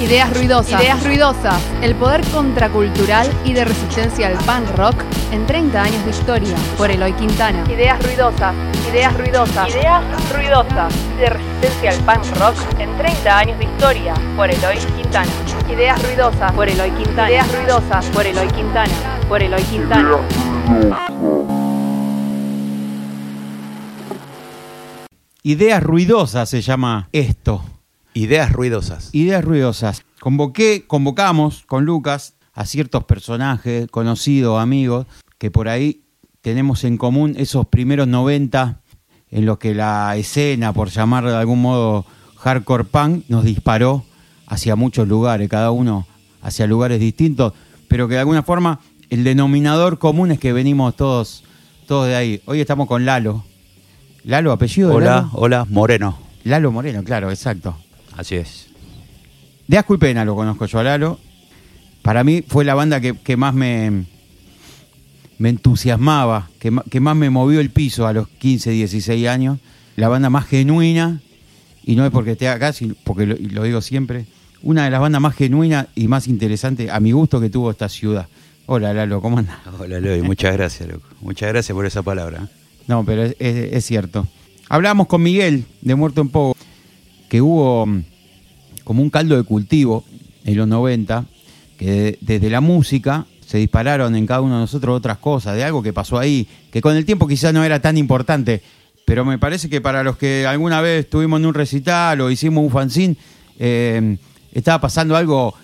Ideas ruidosas. Ideas ruidosas. El poder contracultural y de resistencia al punk rock en 30 años de historia. Por Eloy Quintana. Ideas ruidosas. Ideas ruidosas. Ideas ruidosas. De resistencia al punk rock en 30 años de historia. Por Eloy Quintana. Ideas ruidosas. Por Eloy Quintana. Ideas ruidosas. Por Eloy Quintana. Por Eloy Quintana. Ideas ruidosas se llama esto. Ideas ruidosas. Ideas ruidosas. Convoqué, convocamos con Lucas a ciertos personajes, conocidos, amigos, que por ahí tenemos en común esos primeros 90 en los que la escena, por llamarlo de algún modo hardcore punk, nos disparó hacia muchos lugares, cada uno hacia lugares distintos, pero que de alguna forma el denominador común es que venimos todos, todos de ahí. Hoy estamos con Lalo. Lalo, apellido de Hola, Lalo? hola, Moreno. Lalo Moreno, claro, exacto. Así es. De asco y pena lo conozco yo a Lalo. Para mí fue la banda que, que más me, me entusiasmaba, que, más me movió el piso a los 15, 16 años. La banda más genuina, y no es porque esté acá, sino porque lo, digo siempre, una de las bandas más genuinas y más interesantes a mi gusto que tuvo esta ciudad. Hola Lalo, ¿cómo andas? Hola, Leoy. Muchas gracias, loco. Muchas gracias por esa palabra. No, pero es, es- es cierto. Hablábamos con Miguel de Muerto en Pogo, que hubo mm, como un caldo de cultivo en los 90, que de- desde la música se dispararon en cada uno de nosotros otras cosas, de algo que pasó ahí, que con el tiempo quizás no era tan importante, pero me parece que para los que alguna vez estuvimos en un recital o hicimos un fanzine, eh, estaba pasando algo,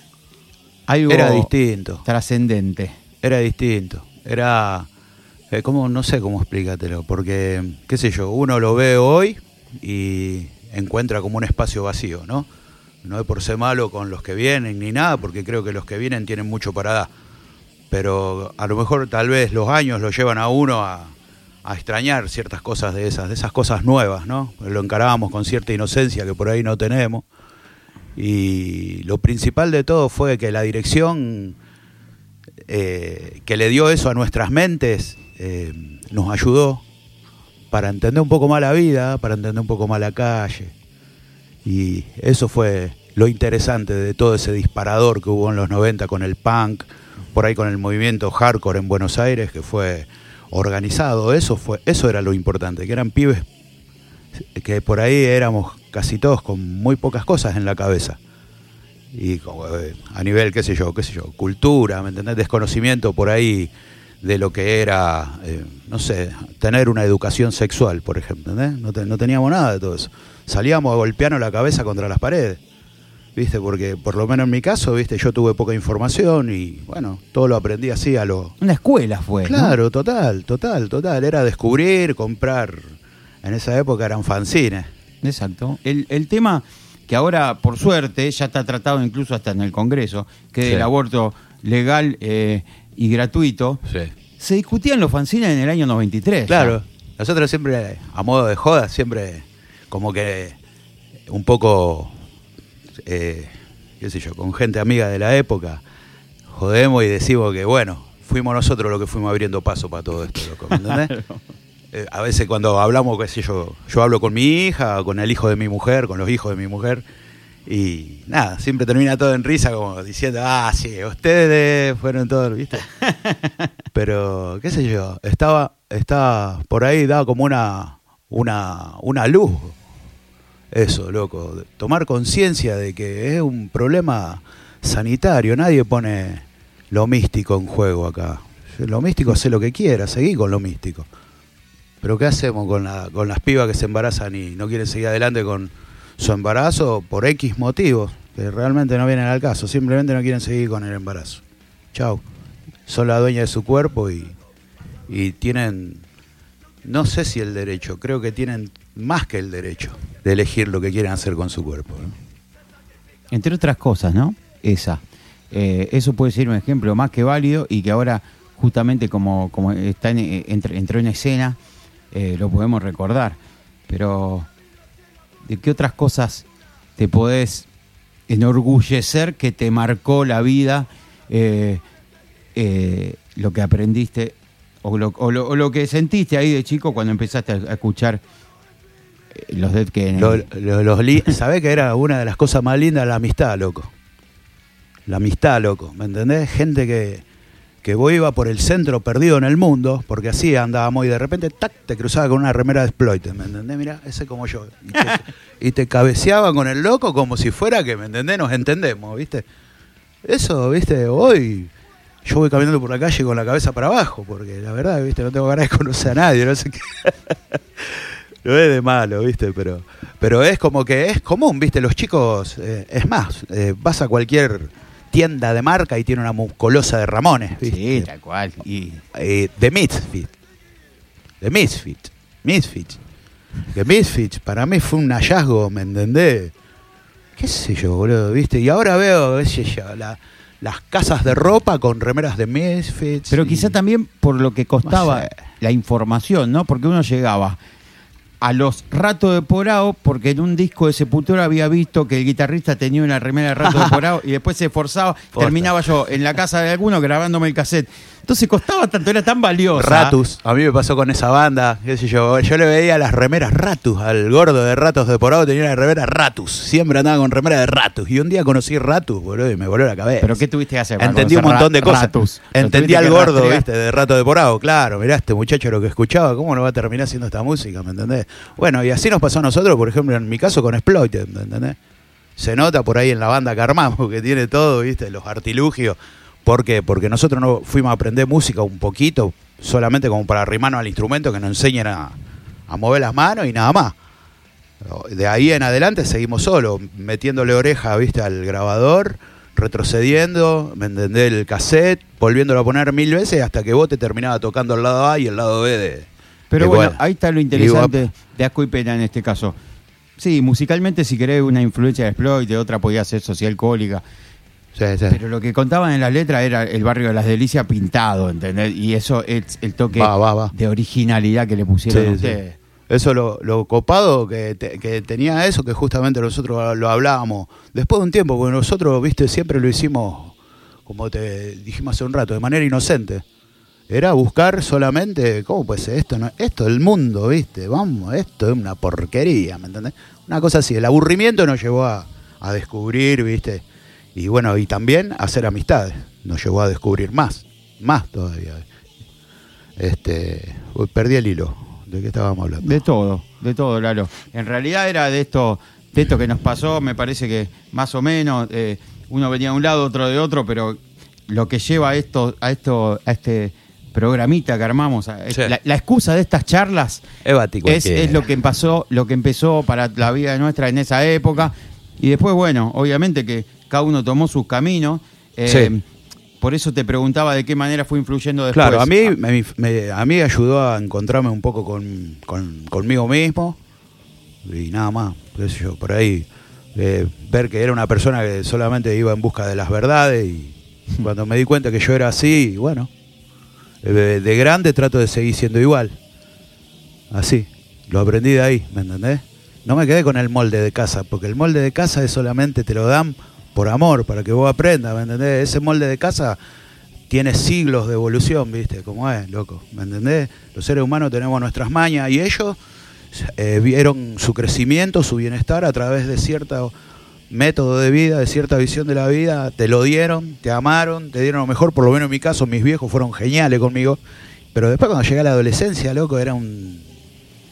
algo Era distinto. trascendente. Era distinto. Era. eh, ¿cómo? No sé cómo explicártelo. Porque, qué sé yo, uno lo ve hoy y encuentra como un espacio vacío, ¿no? No es por ser malo con los que vienen ni nada, porque creo que los que vienen tienen mucho para dar. Pero a lo mejor tal vez los años lo llevan a uno a, extrañar ciertas cosas de esas, de esas cosas nuevas, ¿no? Lo encarábamos con cierta inocencia que por ahí no tenemos. Y lo principal de todo fue que la dirección eh, que le dio eso a nuestras mentes eh, nos ayudó para entender un poco más la vida, para entender un poco más la calle. Y eso fue lo interesante de todo ese disparador que hubo en los 90 con el punk, por ahí con el movimiento hardcore en Buenos Aires, que fue organizado. Eso, fue, eso era lo importante, que eran pibes que por ahí éramos casi todos con muy pocas cosas en la cabeza. Y eh, a nivel, qué sé yo, qué sé yo, cultura, ¿me entendés? Desconocimiento por ahí de lo que era, eh, no sé, tener una educación sexual, por ejemplo. No, te- no teníamos nada de todo eso. Salíamos a golpearnos la cabeza contra las paredes, ¿viste? Porque por lo menos en mi caso, ¿viste? Yo tuve poca información y, bueno, todo lo aprendí así a lo, Una escuela fue. ¿no? Claro, total, total, total. Era descubrir, comprar. En esa época eran fanzines. Exacto. El, el tema que ahora, por suerte, ya está tratado incluso hasta en el Congreso, que es Sí. el aborto legal eh, y gratuito, se discutía en los fanzines en el año 93. Claro. Nosotros siempre, a modo de joda, siempre como que un poco, eh, qué sé yo, con gente amiga de la época, jodemos y decimos que, bueno, fuimos nosotros los que fuimos abriendo paso para todo esto, loco, ¿me entendés? Eh, a veces cuando hablamos, qué sé yo, yo hablo con mi hija, con el hijo de mi mujer, con los hijos de mi mujer, y nada, siempre termina todo en risa, como diciendo, ah, sí, ustedes fueron todos, ¿viste? Pero, qué sé yo, estaba, estaba por ahí, daba como una, una, una luz, eso, loco, tomar conciencia de que es un problema sanitario, nadie pone lo místico en juego acá. Lo místico hace lo que quiera, seguí con lo místico. Pero ¿qué hacemos con, la, con las pibas que se embarazan y no quieren seguir adelante con su embarazo por X motivos que realmente no vienen al caso? Simplemente no quieren seguir con el embarazo. Chau. Son la dueña de su cuerpo y, y tienen, no sé si el derecho, creo que tienen más que el derecho de elegir lo que quieren hacer con su cuerpo. Entre otras cosas, ¿no? Esa. eh, eso puede ser un ejemplo más que válido y que ahora justamente como, como está eh, entre, entró en escena, eh, lo podemos recordar. Pero, ¿de qué otras cosas te podés enorgullecer que te marcó la vida, eh, eh, lo que aprendiste o lo, que sentiste ahí de chico cuando empezaste a, escuchar eh, los Dead Kennedy? ¿Sabés que era una de las cosas más lindas la amistad, loco? La amistad, loco, ¿me entendés? Gente que, que vos iba por el centro perdido en el mundo, porque así andábamos y de repente, tac, te cruzaba con una remera de exploit, ¿me entendés? Mira, ese como yo. Y te, y te cabeceaba con el loco como si fuera que, ¿me entendés? Nos entendemos, ¿viste? Eso, ¿viste? Hoy yo voy caminando por la calle con la cabeza para abajo, porque la verdad, ¿viste? No tengo ganas de conocer a nadie, no sé qué. No es de malo, ¿viste? Pero, pero es como que es común, ¿viste? Los chicos, eh, es más, eh, vas a cualquier tienda de marca y tiene una musculosa de Ramones, ¿viste? Sí, tal cual. Y Eh, de Misfit. De Misfit. Misfit. Que Misfit para mí fue un hallazgo, ¿me entendés? ¿Qué sé yo, boludo? ¿Viste? Y ahora veo, qué sé yo, la- las casas de ropa con remeras de Misfits. Pero y- quizá también por lo que costaba No sé. la información, ¿no? Porque uno llegaba a los ratos de Porao, porque en un disco de Sepultura había visto que el guitarrista tenía una remera de rato de Porao y después se esforzaba, terminaba yo en la casa de alguno grabándome el cassette. Entonces costaba tanto, era tan valiosa. Ratus, a mí me pasó con esa banda, qué sé yo, yo le veía las remeras Ratus, al gordo de Ratos de Porado tenía una remera Ratus, siempre andaba con remera de Ratus, y un día conocí Ratus, boludo, y me voló la cabeza. ¿Pero qué tuviste que hacer? Entendí un montón de cosas. Ratus? ¿Lo Entendí al gordo, viste, de Rato de Porado, claro, mirá, este muchacho lo que escuchaba, ¿cómo no va a terminar haciendo esta música, me entendés? Bueno, y así nos pasó a nosotros, por ejemplo, en mi caso con Exploited, ¿me entendés? Se nota por ahí en la banda que armamos, que tiene todo, viste, los artilugios. ¿Por qué? Porque nosotros no fuimos a aprender música un poquito, solamente como para arrimarnos al instrumento, que nos enseñen a, a mover las manos y nada más. De ahí en adelante seguimos solo, metiéndole oreja, viste, al grabador, retrocediendo, me entendés, el cassette, volviéndolo a poner mil veces hasta que vos te terminaba tocando el lado A y el lado B de. Pero bueno, ahí está lo interesante de Asco y Pena en este caso. Sí, musicalmente si querés una influencia de Exploit, de otra podía ser social cólica. Sí, sí. Pero lo que contaban en las letras era el barrio de las Delicias pintado, ¿entendés? Y eso es el toque Va, va, va. de originalidad que le pusieron Sí, ustedes. Eso lo, lo copado que, te- que tenía eso, que justamente nosotros lo hablábamos después de un tiempo, porque nosotros, viste, siempre lo hicimos, como te dijimos hace un rato, de manera inocente. Era buscar solamente, ¿cómo puede ser esto? No, esto es el mundo, viste, vamos, esto es una porquería, ¿me entendés? Una cosa así, el aburrimiento nos llevó a, a descubrir, viste, y bueno, y también hacer amistades, nos llevó a descubrir más, más todavía. Este, perdí el hilo, ¿de qué estábamos hablando? De todo, de todo, Lalo. En realidad era de esto, de esto que nos pasó, me parece que más o menos, eh, uno venía de un lado, otro de otro, pero lo que lleva a esto, a esto, a este programita que armamos, a- Sí. la, la excusa de estas charlas Evati es, es lo que pasó, lo que empezó para la vida nuestra en esa época. Y después, bueno, obviamente que cada uno tomó sus caminos. eh, Sí. Por eso te preguntaba de qué manera fue influyendo después. Claro, a mí me, me- a mí ayudó a encontrarme un poco con, con- conmigo mismo y nada más, qué sé yo, por ahí eh, ver que era una persona que solamente iba en busca de las verdades y cuando me di cuenta que yo era así, bueno, eh, de, de grande trato de seguir siendo igual, así, lo aprendí de ahí, ¿me entendés? No me quedé con el molde de casa, porque el molde de casa es solamente te lo dan por amor, para que vos aprendas, ¿me entendés? Ese molde de casa tiene siglos de evolución, ¿viste? Como es, loco, ¿me entendés? Los seres humanos tenemos nuestras mañas y ellos eh, vieron su crecimiento, su bienestar a través de cierto método de vida, de cierta visión de la vida, te lo dieron, te amaron, te dieron lo mejor, por lo menos en mi caso, mis viejos fueron geniales conmigo, pero después cuando llegué a la adolescencia, loco, era un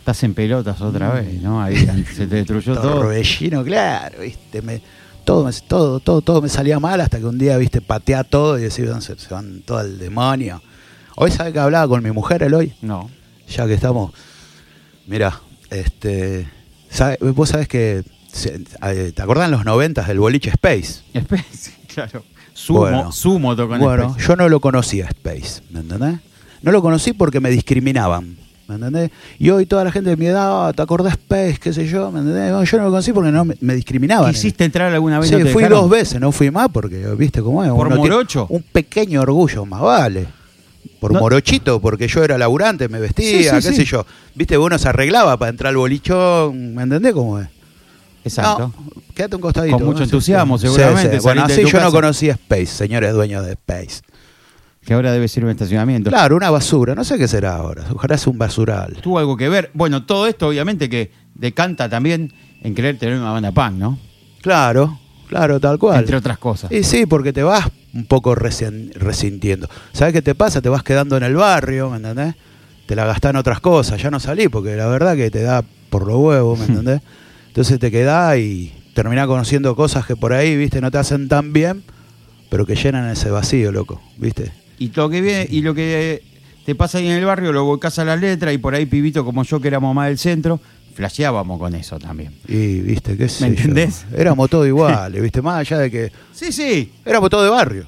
Estás en pelotas otra vez, ¿no? Ahí se te destruyó todo. torbellino, claro, ¿viste? Me- todo, me- todo, todo, todo me salía mal hasta que un día, viste, patea todo y decía, se, se van todo al demonio. Hoy, ¿sabe que hablaba con mi mujer, Eloy? No. ya que estamos. Mira, este. sabe- vos sabés que. eh, ¿Te acordás en los noventas del boliche Space? Space, claro. Sumo, Bueno. sumo tocó en Bueno, Space. yo no lo conocía Space, ¿me entendés? No lo conocí porque me discriminaban. ¿Me entendés? Y hoy toda la gente de mi edad, "Ah, ¿te acordás Space? ¿Qué sé yo? ¿me entendés? No, yo no lo conocí porque no me, me discriminaban. ¿Quisiste entrar alguna vez? Sí, no te fui dejaron? dos veces, no fui más porque, viste cómo es. ¿Por uno morocho? Un pequeño orgullo, más vale. Por No- morochito, porque yo era laburante, me vestía, Sí, sí, qué sé yo. Viste, uno se arreglaba para entrar al bolichón, ¿me entendés cómo es? Exacto. No, quédate un costadito. Con mucho entusiasmo, seguramente, sí. Bueno, así yo no conocía Space, señores dueños de Space. Que ahora debe ser un estacionamiento. Claro, una basura, no sé qué será ahora. Ojalá sea un basural. Tuvo algo que ver. Bueno, todo esto obviamente que decanta también en querer tener una banda punk, ¿no? Claro, claro, tal cual. Entre otras cosas. Y sí, porque te vas un poco resen- resintiendo. ¿Sabes qué te pasa? Te vas quedando en el barrio, ¿me entendés? Te la gastás en otras cosas, ya no salís, porque la verdad que te da por los huevos, ¿me entendés? Entonces te quedás y terminás conociendo cosas que por ahí, viste, no te hacen tan bien, pero que llenan ese vacío, loco, viste. Y lo que viene, y lo que te pasa ahí en el barrio, lo volcás a las letras y por ahí pibito como yo que éramos más del centro, flasheábamos con eso también. Y, viste, qué sé ¿Me yo. entendés? Éramos todos iguales, viste, más allá de que Sí, sí. éramos todos de barrio.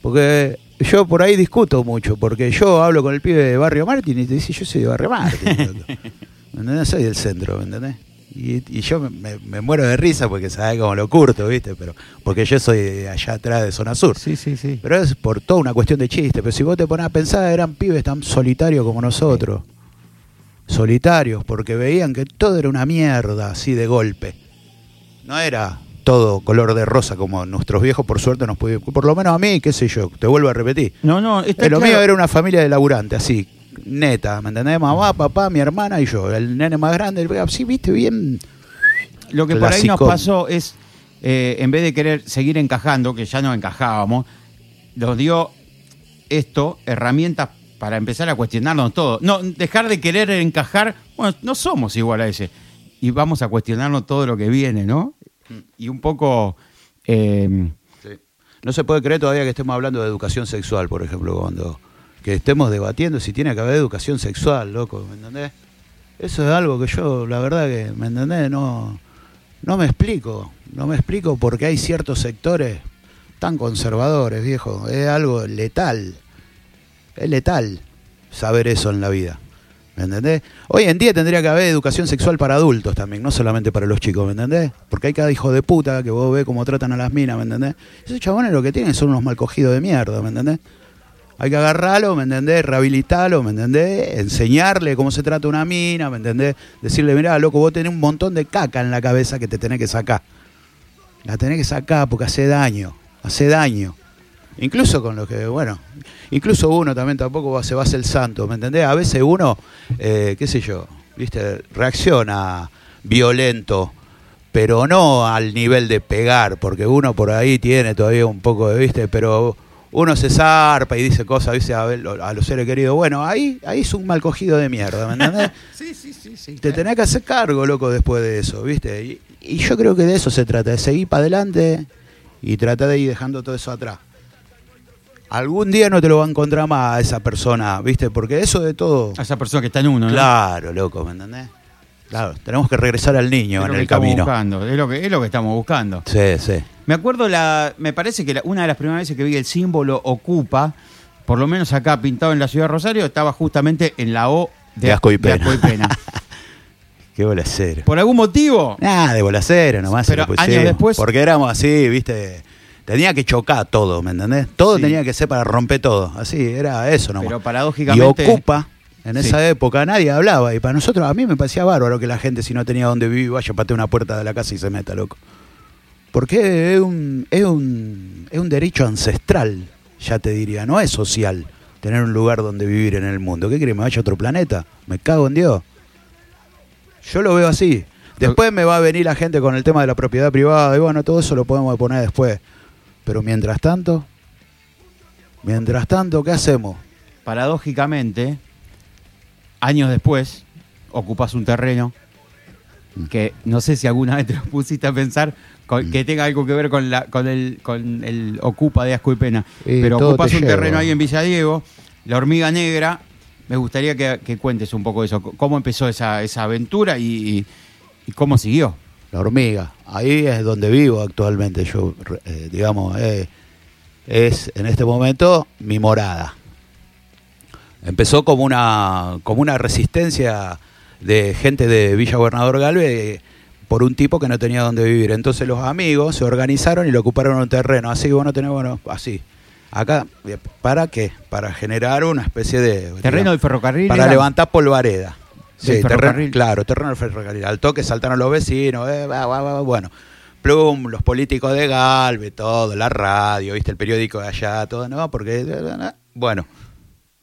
Porque yo por ahí discuto mucho, porque yo hablo con el pibe de Barrio Martín y te dice, yo soy de Barrio Martín. loco". ¿Me entendés? Soy del centro, ¿me entendés? Y, y yo me, me- muero de risa porque sabes cómo lo curto, ¿viste? Pero porque yo soy de allá atrás de zona sur. Sí, sí, sí. Pero es por toda una cuestión de chiste. Pero si vos te pones a pensar, eran pibes tan solitarios como nosotros. Solitarios, porque veían que todo era una mierda, así de golpe. No era todo color de rosa como nuestros viejos, por suerte, nos pudieron. Por lo menos a mí, qué sé yo, te vuelvo a repetir. No, no, está lo claro. mío era una familia de laburante, así, neta, ¿me entendés? Mamá, papá, mi hermana y yo. El nene más grande, el- así, viste, bien. Lo que por ahí nos pasó es, eh, en vez de querer seguir encajando, que ya no encajábamos, nos dio esto herramientas para empezar a cuestionarnos todo. No, dejar de querer encajar, bueno, no somos igual a ese. Y vamos a cuestionarnos todo lo que viene, ¿no? Y un poco... eh, No se puede creer todavía que estemos hablando de educación sexual, por ejemplo, cuando que estemos debatiendo si tiene que haber educación sexual, loco, ¿me entendés? Eso es algo que yo, la verdad que, ¿me entendés? No, no me explico, no me explico porque hay ciertos sectores tan conservadores, viejo, es algo letal, es letal saber eso en la vida. ¿Me entendés? Hoy en día tendría que haber educación sexual para adultos también, no solamente para los chicos, ¿me entendés? Porque hay cada hijo de puta que vos ves cómo tratan a las minas, ¿me entendés? Esos chabones lo que tienen son unos mal cogidos de mierda, ¿me entendés? Hay que agarrarlo, ¿me entendés? Rehabilitarlo, ¿me entendés? Enseñarle cómo se trata una mina, ¿me entendés? Decirle, mirá, loco, vos tenés un montón de caca en la cabeza que te tenés que sacar. La tenés que sacar porque hace daño, hace daño. Incluso con lo que, bueno, incluso uno también tampoco va- se va a hacer el santo, ¿me entendés? A veces uno, eh, qué sé yo, ¿viste? Reacciona violento, pero no al nivel de pegar, porque uno por ahí tiene todavía un poco de, ¿viste? Pero uno se zarpa y dice cosas, dice a, ver, a los seres queridos, bueno, ahí, ahí es un mal cogido de mierda, ¿me entendés? sí, sí, sí, sí. Te tenés que hacer cargo, loco, después de eso, ¿viste? Y, y yo creo que de eso se trata, de seguir para adelante y tratar de ir dejando todo eso atrás. Algún día no te lo va a encontrar más a esa persona, ¿viste? Porque eso de todo... A esa persona que está en uno, ¿no? Claro, loco, ¿me entendés? Claro, tenemos que regresar al niño Es en lo que el estamos camino. buscando, es lo que, es lo que estamos buscando. Sí, sí. Me acuerdo, la, me parece que la- una de las primeras veces que vi el símbolo Ocupa, por lo menos acá pintado en la ciudad de Rosario, estaba justamente en la O de, De asco y pena. asco y pena. Qué bolacero. ¿Por algún motivo? Nada, de bolacero nomás. Pero pusimos. años después- Porque éramos así, ¿viste? Tenía que chocar todo, ¿me entendés? Todo Sí. tenía que ser para romper todo. Así, era eso nomás. Pero paradójicamente- Y ocupa, en Sí. esa época nadie hablaba. Y para nosotros, a mí me parecía bárbaro que la gente, si no tenía donde vivir, vaya a patear una puerta de la casa y se meta, loco. Porque es un, es un, es un derecho ancestral, ya te diría. No es social tener un lugar donde vivir en el mundo. ¿Qué crees? ¿Me vaya a otro planeta? Me cago en Dios. Yo lo veo así. Después me va a venir la gente con el tema de la propiedad privada y bueno, todo eso lo podemos poner después. Pero mientras tanto, mientras tanto, ¿qué hacemos? Paradójicamente, años después, ocupas un terreno que no sé si alguna vez te lo pusiste a pensar con- que tenga algo que ver con la con el con el ocupa de asco y pena Y pero ocupas te un lleva. terreno ahí en Villa Diego la hormiga negra me gustaría que, que cuentes un poco eso cómo empezó esa, esa aventura y, y cómo siguió La hormiga. Ahí es donde vivo actualmente. Yo, eh, digamos, eh, es en este momento mi morada. Empezó como una, como una resistencia de gente de Villa Gobernador Galvez por un tipo que no tenía dónde vivir. Entonces los amigos se organizaron y le ocuparon un terreno. Así que bueno, tenemos, bueno, así. Acá, ¿para qué? Para generar una especie de... ¿Terreno del ferrocarril? Para era? levantar polvareda. ¿Del terreno- claro, terreno del ferrocarril. Al toque saltaron los vecinos, eh, bueno. Plum, los políticos de Galve, todo, la radio, viste, el periódico de allá, todo, no, porque, bueno,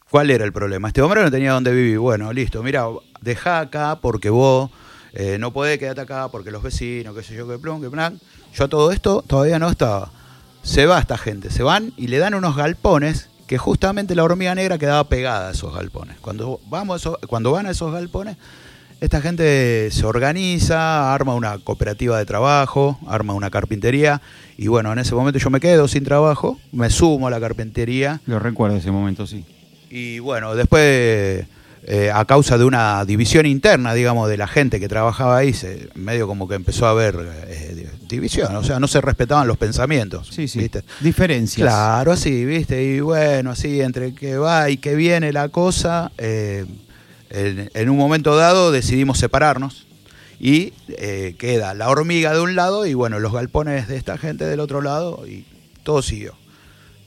¿cuál era el problema? Este hombre no tenía dónde vivir. Bueno, listo, mira, dejá acá porque vos eh, no podés quedarte acá porque los vecinos, qué sé yo, qué plum, qué plan. Yo a todo esto todavía no estaba. Se va esta gente, se van y le dan unos galpones que justamente la hormiga negra quedaba pegada a esos galpones. Cuando, vamos esos- cuando van a esos galpones, esta gente se organiza, arma una cooperativa de trabajo, arma una carpintería y bueno, en ese momento yo me quedo sin trabajo, me sumo a la carpintería Lo recuerdo ese momento, sí. y bueno, después eh, a causa de una división interna, digamos, de la gente que trabajaba ahí, se, medio como que empezó a haber eh, división, o sea, no se respetaban los pensamientos. Sí, sí. ¿viste? Diferencias. Claro, así, ¿viste? Y bueno, así, entre que va y que viene la cosa, eh, en, en un momento dado decidimos separarnos y eh, queda la hormiga de un lado y bueno, los galpones de esta gente del otro lado y todo siguió.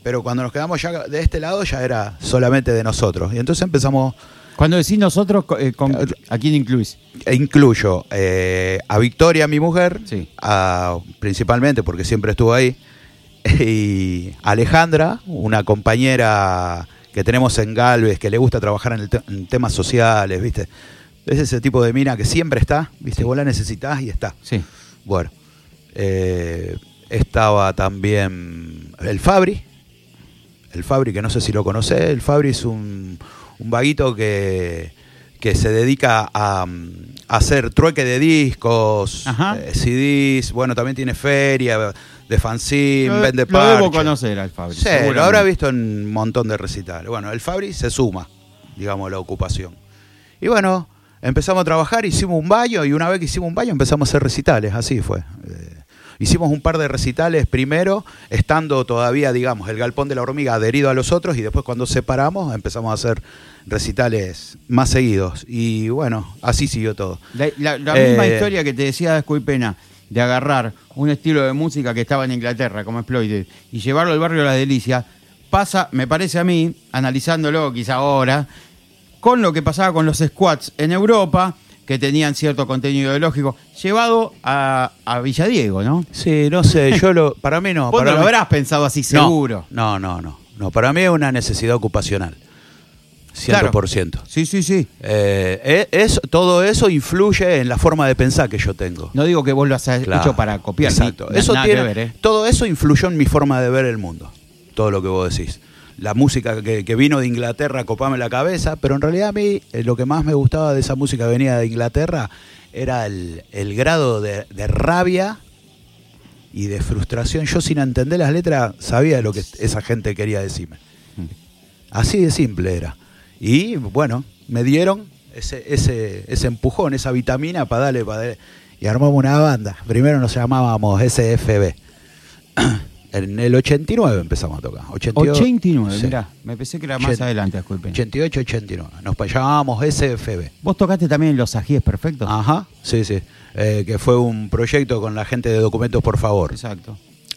Pero cuando nos quedamos ya de este lado ya era solamente de nosotros. Y entonces empezamos, Cuando decís nosotros, eh, con- ¿a quién incluís? e incluyo eh, a Victoria, mi mujer, Sí. a- principalmente porque siempre estuvo ahí, y Alejandra, una compañera que tenemos en Galvez, que le gusta trabajar en, el te- en temas sociales, ¿viste? Es ese tipo de mina que siempre está, ¿viste? Vos la necesitas y está. Sí. Bueno, eh, estaba también el Fabri, el Fabri, que no sé si lo conocés, el Fabri es un, un vaguito que, que se dedica a, a hacer trueque de discos, eh, CDs, bueno, también tiene feria de fanzine, Lo, vende lo debo conocer al Fabri. Sí, lo habrá visto en un montón de recitales. Bueno, el Fabri se suma, digamos, a la ocupación. Y bueno, empezamos a trabajar, hicimos un baño y una vez que hicimos un baño empezamos a hacer recitales, así fue. Eh, hicimos un par de recitales primero, estando todavía, digamos, el galpón de la hormiga adherido a los otros y después cuando separamos empezamos a hacer recitales más seguidos. Y bueno, así siguió todo. La, la- la Eh, misma historia que te decía de Pena, de agarrar un estilo de música que estaba en Inglaterra, como Exploited, y llevarlo al barrio de las Delicias, pasa, me parece a mí, analizándolo quizá ahora, con lo que pasaba con los squats en Europa, que tenían cierto contenido ideológico, llevado a, a Villadiego, ¿no? Sí, no sé, yo lo, para mí no. Vos para no lo habrás pensado así, seguro. No, no, no, no. Para mí es una necesidad ocupacional. 100%. Sí, sí, sí. Eh, e- es, todo eso influye en la forma de pensar que yo tengo. No digo que vos lo has Claro. hecho para copiar. Exacto. ni- Eso tiene, ver, ¿eh? Todo eso influyó en mi forma de ver el mundo. Todo lo que vos decís. La música que, que vino de Inglaterra copame la cabeza, pero en realidad a mí eh, lo que más me gustaba de esa música que venía de Inglaterra era el, el grado de, de rabia y de frustración. Yo sin entender las letras sabía lo que esa gente quería decirme. Así de simple era. Y bueno, me dieron ese, ese, ese empujón, esa vitamina para darle, para darle. Y armamos una banda. Primero nos llamábamos SFB. En el 89 empezamos a tocar. 88, 89, sí. mirá, me pensé que era más adelante, disculpen. 88, 89. Nos llamábamos SFB. Vos tocaste también en Los Ajíes Perfectos. Ajá, sí, sí. Eh, que fue un proyecto con la gente de Documentos por Favor. Exacto.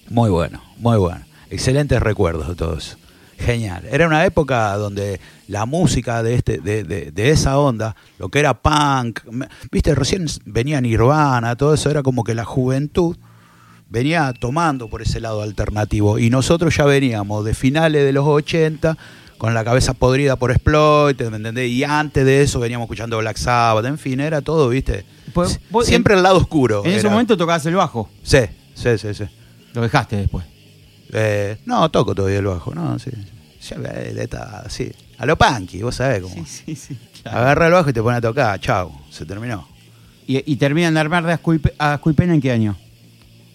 Muy bueno, muy bueno. Excelentes recuerdos de todo eso. Genial. Era una época donde la música de este, de, de- de esa onda, lo que era punk, viste, recién venía Nirvana, todo eso, era como que la juventud venía tomando por ese lado alternativo. Y nosotros ya veníamos de finales de los 80 con la cabeza podrida por exploit, ¿me entendés? Y antes de eso veníamos escuchando Black Sabbath, en fin, era todo, viste. Pues, vos- Siempre el lado oscuro. En ese momento tocabas el bajo. Sí, sí, sí, sí. Lo dejaste después. Eh, no, toco todavía el bajo, no, sí. Ya ve, le está así. A lo punky, vos sabés cómo. sí, sí. Agarra el bajo y te pone a tocar, chau, se terminó. ¿Y, y terminan de armar de Asco y, Pe- a Asco y Pena en qué año?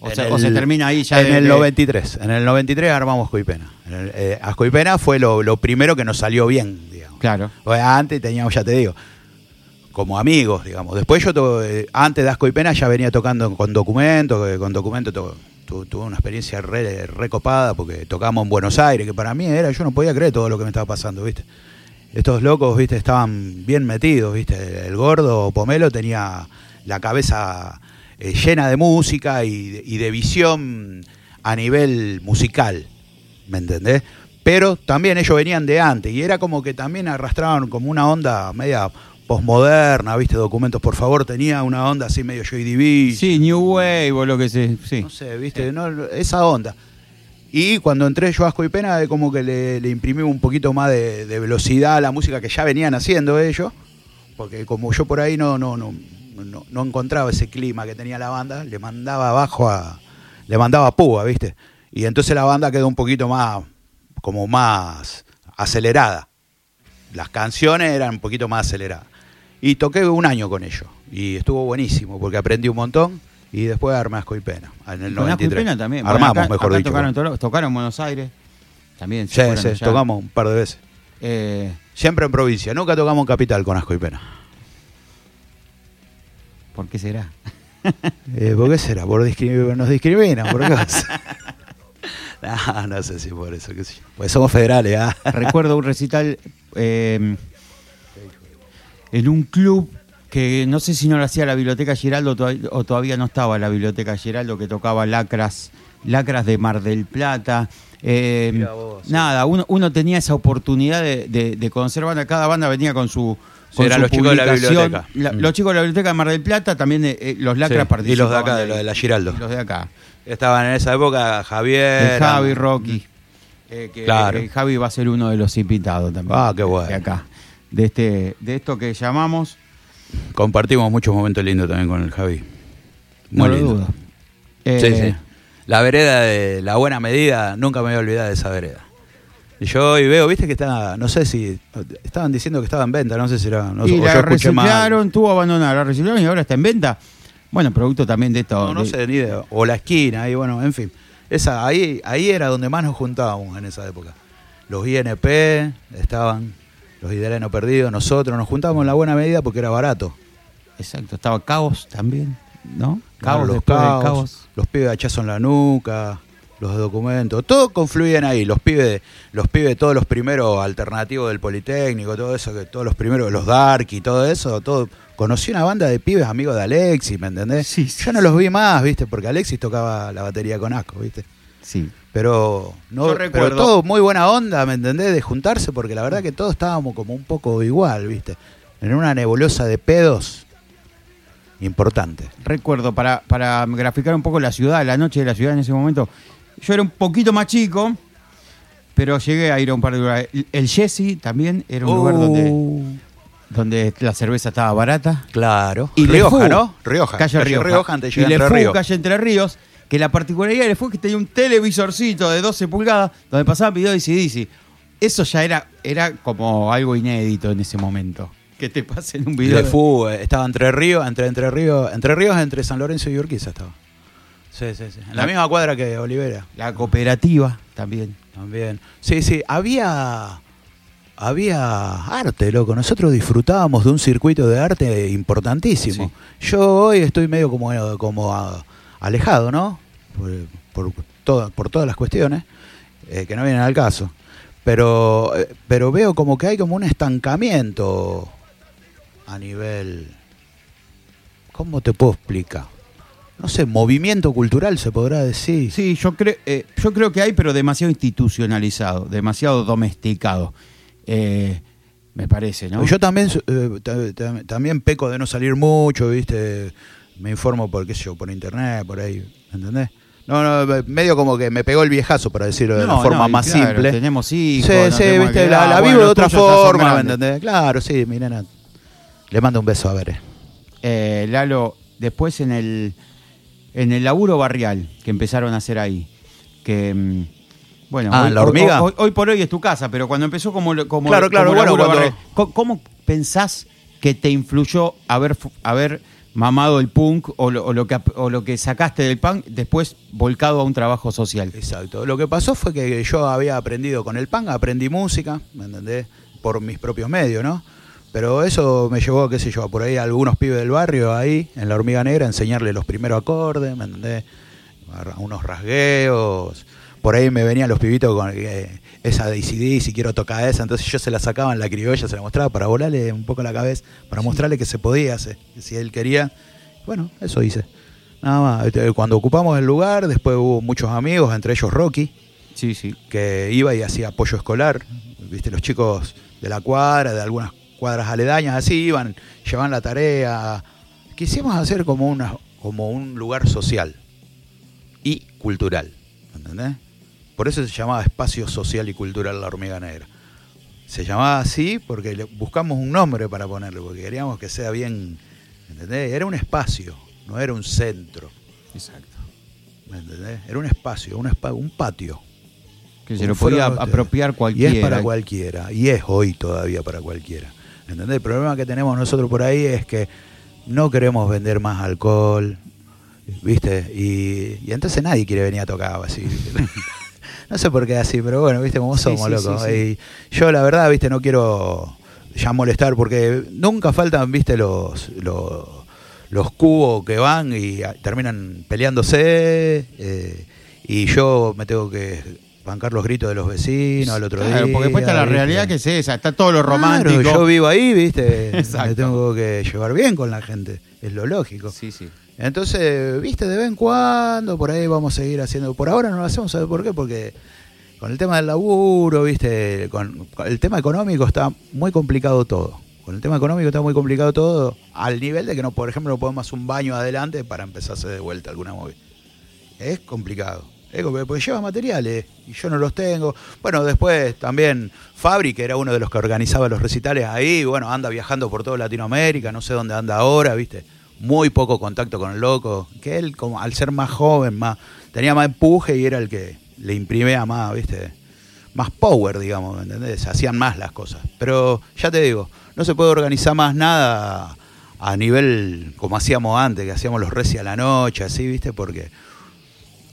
O, se, el- o se termina ahí ya En de- el de- 93. En el 93 armamos Asco y Pena. En el- eh, Asco y Pena fue lo, lo primero que nos salió bien, digamos. Claro. O sea, antes teníamos, ya te digo, como amigos, digamos. Después yo, to- eh, antes de Asco y Pena, ya venía tocando con documentos, que con documentos to- tu- tuve una experiencia re, recopada porque tocamos en Buenos Aires, que para mí era, yo no podía creer todo lo que me estaba pasando, ¿viste? estos locos, viste, estaban bien metidos, viste. El gordo Pomelo tenía la cabeza eh, llena de música y de, y de visión a nivel musical, ¿me entendés? Pero también ellos venían de antes y era como que también arrastraban como una onda media posmoderna, ¿viste? Documentos, por favor, tenía una onda así medio Joy Division. Sí, New Wave o lo que sea. Sí. No sé, ¿viste? No, esa onda. Y cuando entré yo Asco y Pena, como que le, le imprimí un poquito más de, de velocidad a la música que ya venían haciendo ellos. Porque como yo por ahí no, no, no, no, no encontraba ese clima que tenía la banda, le mandaba abajo a. le mandaba púa, ¿viste? Y entonces la banda quedó un poquito más. como más acelerada. Las canciones eran un poquito más aceleradas. Y toqué un año con ellos. Y estuvo buenísimo, porque aprendí un montón. Y después armé Asco y Pena. En el Con Asco y 93. Pena también. Armamos, Bueno, acá- mejor acá dicho. Tocaron, en Toro- tocaron en Buenos Aires. También. se Sí, sí, allá. tocamos un par de veces. Eh, Siempre en provincia, nunca tocamos en capital con Asco y Pena. ¿Por qué será? Eh, ¿Por qué será? Por nos discriminan, por qué no, no sé si por eso, qué sé yo. Pues somos federales, ¿ah? Recuerdo un recital eh, en un club que no sé si no lo hacía la Biblioteca Giraldo to- o todavía no estaba la Biblioteca Giraldo, que tocaba lacras, lacras de Mar del Plata. Eh, vos, nada, uno, uno tenía esa oportunidad de, de- de conocer banda, cada banda venía con su... Con los chicos de la biblioteca. La- Mm. Los chicos de la Biblioteca de Mar del Plata, también eh, eh, los lacras Sí, y los de acá, de la- de la Giraldo. Y Los de acá. Estaban en esa época Javier. El Javi, Rocky. Eh, que Claro. eh, Javi va a ser uno de los invitados también. Ah, qué bueno. De acá. De, este, de esto que llamamos. Compartimos muchos momentos lindos también con el Javi. No Muy lo lindo. dudo. Sí, sí. La vereda de la buena medida, nunca me voy a olvidar de esa vereda. Y yo hoy veo, viste que está, no sé si, estaban diciendo que estaba en venta, no sé si era, no, y o la reciclaron, tuvo abandonada, la reciclaron y ahora está en venta. Bueno, producto también de esto. No, no de- sé ni idea. O la esquina, y bueno, en fin. Esa, ahí, ahí era donde más nos juntábamos en esa época. Los INP estaban, los Idealeno Perdidos, nosotros nos juntábamos en la buena medida porque era barato. Exacto, estaba Cabos también, ¿no? Los después de caos, Cabos. los pibes de hachazo en la nuca, los documentos, todo confluían ahí, los pibes, los pibes, todos los primeros alternativos del Politécnico, todo eso, que todos los primeros, los Dark y todo eso, todo. Conocí una banda de pibes amigos de Alexis, ¿me entendés? Sí, sí, Yo no los vi más, ¿viste? Porque Alexis tocaba la batería con asco, ¿viste? Sí. Pero no, Yo pero todo muy buena onda, ¿me entendés? De juntarse, porque la verdad que todos estábamos como un poco igual, ¿viste? En una nebulosa de pedos importante. recuerdo, para, para graficar un poco la ciudad, la noche de la ciudad en ese momento, yo era un poquito más chico, pero llegué a ir a un par de lugares. El- Jesse también era un lugar donde, Uh, donde la cerveza estaba barata. Claro. Y Rioja, ¿no? Rioja. Calle, Rioja. Rioja antes de y llegar a Le Entre Ríos. calle Entre Ríos, que la particularidad de es que tenía un televisorcito de 12 pulgadas donde pasaban videos de CDC. Eso ya era, era como algo inédito en ese momento. Que te pasen un video. Fou, eh, estaba Entre Ríos, entre Entre Ríos, Entre Ríos, entre San Lorenzo y Urquiza estaba. Sí, sí, sí. En la La- misma cuadra que Olivera. La cooperativa también. También. Sí, sí, había había arte, loco. Nosotros disfrutábamos de un circuito de arte importantísimo. Yo hoy estoy medio como, como a- alejado, ¿no? Por, por, todo- por todas las cuestiones eh, que no vienen al caso. Pero, eh, pero veo como que hay como un estancamiento a nivel... ¿Cómo te puedo explicar? No sé, movimiento cultural se podrá decir. Sí, yo, creo eh, yo creo que hay, pero demasiado institucionalizado, demasiado domesticado. Eh, me parece, ¿no? Yo también eh, ta- ta- también peco de no salir mucho, ¿viste? Me informo por qué sé yo, por internet, por ahí, ¿entendés? No, no, medio como que me pegó el viejazo, para decirlo de la forma no, más claro, simple. Tenemos hijos. sí, sí, viste, la, ah, bueno, vivo de otra forma, ¿me entendés? Claro, sí, mi nena. Le mando un beso a ver. Eh, Lalo, después en el, en el laburo barrial que empezaron a hacer ahí, que... mm, Bueno, Ah, hoy, ¿en la hormiga? Hoy, hoy por hoy es tu casa, pero cuando empezó como, como Claro, claro, como bueno, cuando- barrial, ¿cómo, pensás que te influyó haber, haber mamado el punk o lo, o lo que, o lo que sacaste del punk después volcado a un trabajo social? Exacto. Lo que pasó fue que yo había aprendido con el pan, aprendí música, ¿me entendés? Por mis propios medios, ¿no? Pero eso me llevó, qué sé yo, por ahí a algunos pibes del barrio ahí, en la hormiga negra, a enseñarle los primeros acordes, ¿me entendés? A unos rasgueos. por ahí me venían los pibitos con eh, esa de si quiero tocar esa, entonces yo se la sacaba en la criolla, se la mostraba para volarle un poco la cabeza, para mostrarle que se podía hacer, si él quería. Bueno, eso hice. Nada más. Este, cuando ocupamos el lugar, después hubo muchos amigos, entre ellos Rocky, Sí, sí. que iba y hacía apoyo escolar. Viste, los chicos de la cuadra, de algunas cuadras aledañas, así iban, llevaban la tarea. Quisimos hacer como, una, como un lugar social y cultural. ¿Entendés? Por eso se llamaba Espacio Social y Cultural La Hormiga Negra. Se llamaba así porque le buscamos un nombre para ponerle, porque queríamos que sea bien. ¿Entendés? Era un espacio, no era un centro. Exacto. ¿Me entendés? Era un espacio, un, espa- un patio. Que se lo podía apropiar cualquiera. Y es para cualquiera. Y es hoy todavía para cualquiera. ¿Entendés? El problema que tenemos nosotros por ahí es que no queremos vender más alcohol. ¿Viste? Y, y entonces nadie quiere venir a tocar así. no sé por qué así, pero bueno, ¿viste? Como Sí, somos, sí, loco. sí, Y yo la verdad, ¿viste? No quiero ya molestar porque nunca faltan, ¿viste? Los... los los cubos que van y terminan peleándose eh, y yo me tengo que bancar los gritos de los vecinos al otro Claro, día. porque después está la ¿viste? realidad que es esa, está todo lo Claro, romántico. yo vivo ahí, ¿viste? Exacto. Me tengo que llevar bien con la gente, es lo lógico. Sí, sí. Entonces, viste, de vez en cuando, por ahí vamos a seguir haciendo. Por ahora no lo hacemos, ¿sabes por qué? Porque con el tema del laburo, viste, con, con el tema económico está muy complicado todo. Con el tema económico está muy complicado todo, al nivel de que, no por ejemplo, no podemos hacer un baño adelante para empezarse de vuelta alguna móvil. Es complicado. Complicado, porque lleva materiales y yo no los tengo. Bueno, después también Fabri, que era uno de los que organizaba los recitales ahí, bueno, anda viajando por toda Latinoamérica, no sé dónde anda ahora, ¿viste? Muy poco contacto con el loco, que él, al ser más joven, más tenía más empuje y era el que le imprimía más, ¿viste? Más power, digamos, ¿me ¿entendés? Hacían más las cosas. Pero ya te digo, no se puede organizar más nada a nivel como hacíamos antes, que hacíamos los reci a la noche, así, ¿viste? Porque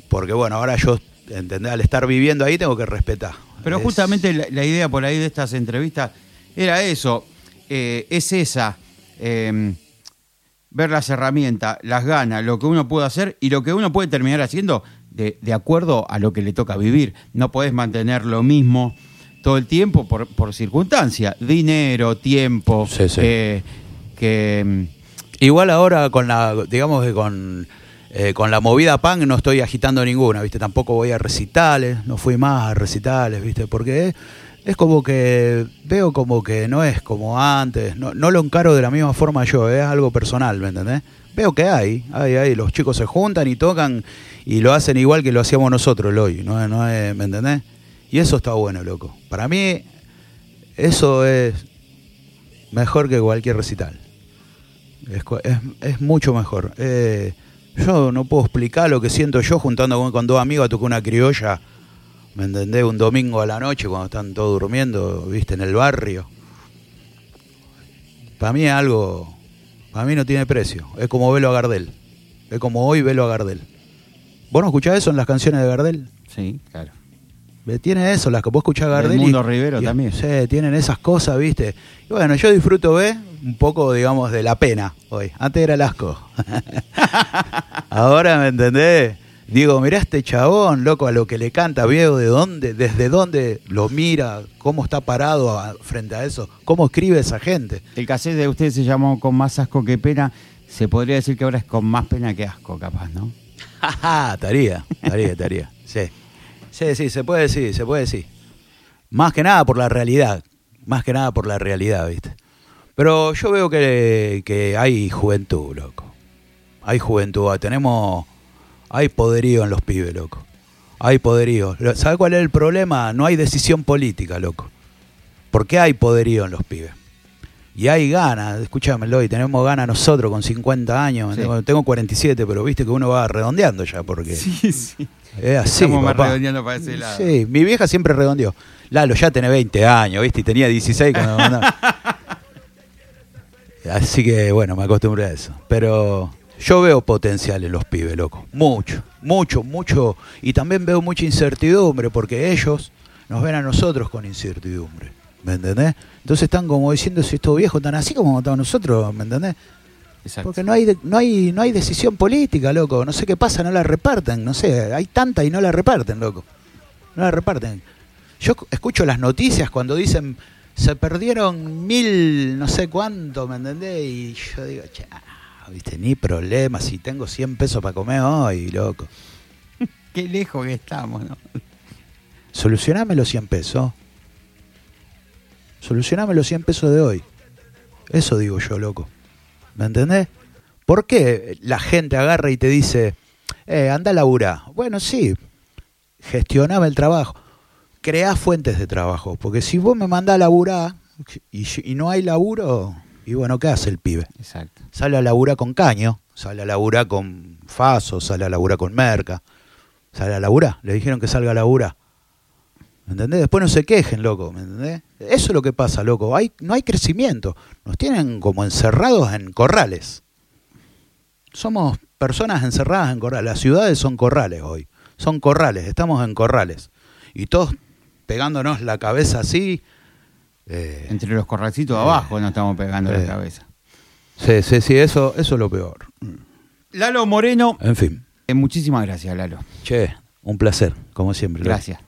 porque bueno, ahora yo, ¿entendés? Al estar viviendo ahí tengo que respetar. Pero Es- justamente la, la idea por ahí de estas entrevistas era eso, eh, es esa, eh, ver las herramientas, las ganas, lo que uno puede hacer y lo que uno puede terminar haciendo de, de acuerdo a lo que le toca vivir. No podés mantener lo mismo todo el tiempo por, por circunstancia, dinero, tiempo, Sí, sí. eh, que... mm, Igual ahora con la, digamos que con, eh, con la movida punk no estoy agitando ninguna, ¿viste? Tampoco voy a recitales, no fui más a recitales, ¿viste? Porque es, como que veo como que no es como antes, no, lo encaro de la misma forma yo, es algo personal, ¿me entendés? Veo que hay, hay, hay, los chicos se juntan y tocan y lo hacen igual que lo hacíamos nosotros hoy, ¿no? no es, ¿me entendés? Y eso está bueno, loco. Para mí, eso es mejor que cualquier recital. Es, es- es mucho mejor. Eh, yo no puedo explicar lo que siento yo juntando con, dos amigos a tocar una criolla, ¿me entendés? Un domingo a la noche cuando están todos durmiendo, viste, en el barrio. Para mí es algo, para mí no tiene precio. Es como verlo a Gardel. Es como hoy verlo a Gardel. ¿Vos no escuchás eso en las canciones de Gardel? sí, claro. Tiene eso, las que vos escuchás Gardel. y- Mundo Rivero y- también. Sí, tienen esas cosas, ¿viste? Y bueno, yo disfruto, ¿ves? Un poco, digamos, de la pena hoy. Antes era el asco. Ahora, ¿me entendés? Digo, mirá este chabón, loco, a lo que le canta, viejo, de dónde, desde dónde lo mira, cómo está parado a- frente a eso, cómo escribe esa gente. El cassette de usted se llamó Con más asco que pena. Se podría decir que ahora es con más pena que asco, capaz, ¿no? Jaja, estaría, estaría, estaría. Sí. Sí, sí, se puede decir, se puede decir. Más que nada por la realidad. Más que nada por la realidad, ¿viste? Pero yo veo que, que hay juventud, loco. Hay juventud. Tenemos. Hay poderío en los pibes, loco. Hay poderío. ¿Sabe cuál es el problema? No hay decisión política, loco. ¿Por qué hay poderío en los pibes? Y hay ganas, escúchamelo, y tenemos ganas nosotros con 50 años. Sí. Tengo, tengo 47, pero viste que uno va redondeando ya, porque Sí, sí. es así. Estamos más papá. redondeando para ese lado. Sí, mi vieja siempre redondeó. Lalo, ya tenés 20 años, ¿viste? Y tenía 16 cuando me mandaba. Así que, bueno, me acostumbré a eso. Pero yo veo potencial en los pibes, loco. Mucho, mucho, mucho. Y también veo mucha incertidumbre porque ellos nos ven a nosotros con incertidumbre. ¿Me entendés? Entonces están como diciendo si estos viejos están así como estamos nosotros, ¿me entendés? Exacto. Porque no hay, no hay no hay decisión política, loco. No sé qué pasa, no la reparten. No sé, hay tanta y no la reparten, loco. no la reparten. Yo cu- escucho las noticias cuando dicen se perdieron mil, no sé cuánto, ¿me entendés? Y yo digo, "Chá, viste, ni problema, si tengo 100 pesos para comer hoy, loco. Qué lejos que estamos, ¿no? Solucioname los 100 pesos. Solucioname los 100 pesos de hoy. Eso digo yo, loco. ¿Me entendés? ¿Por qué la gente agarra y te dice, eh, anda a laburar? Bueno, sí, gestioname el trabajo. Creá fuentes de trabajo. Porque si vos me mandás a laburar y, y no hay laburo, y bueno, ¿qué hace el pibe? Exacto. Sale a laburar con caño, sale a laburar con faso, sale a laburar con merca, sale a laburar. Le dijeron que salga a laburar. ¿Me entendés? Después no se quejen, loco, ¿me entendés? Eso es lo que pasa, loco. Hay, no hay crecimiento. Nos tienen como encerrados en corrales. Somos personas encerradas en corrales. Las ciudades son corrales hoy. Son corrales, estamos en corrales. Y todos pegándonos la cabeza así. eh, Entre los corralcitos de abajo nos estamos pegando eh. la cabeza. sí, sí, sí, eso, eso es lo peor. Lalo Moreno, En fin. eh, muchísimas gracias, Lalo. Che, un placer, como siempre. Gracias.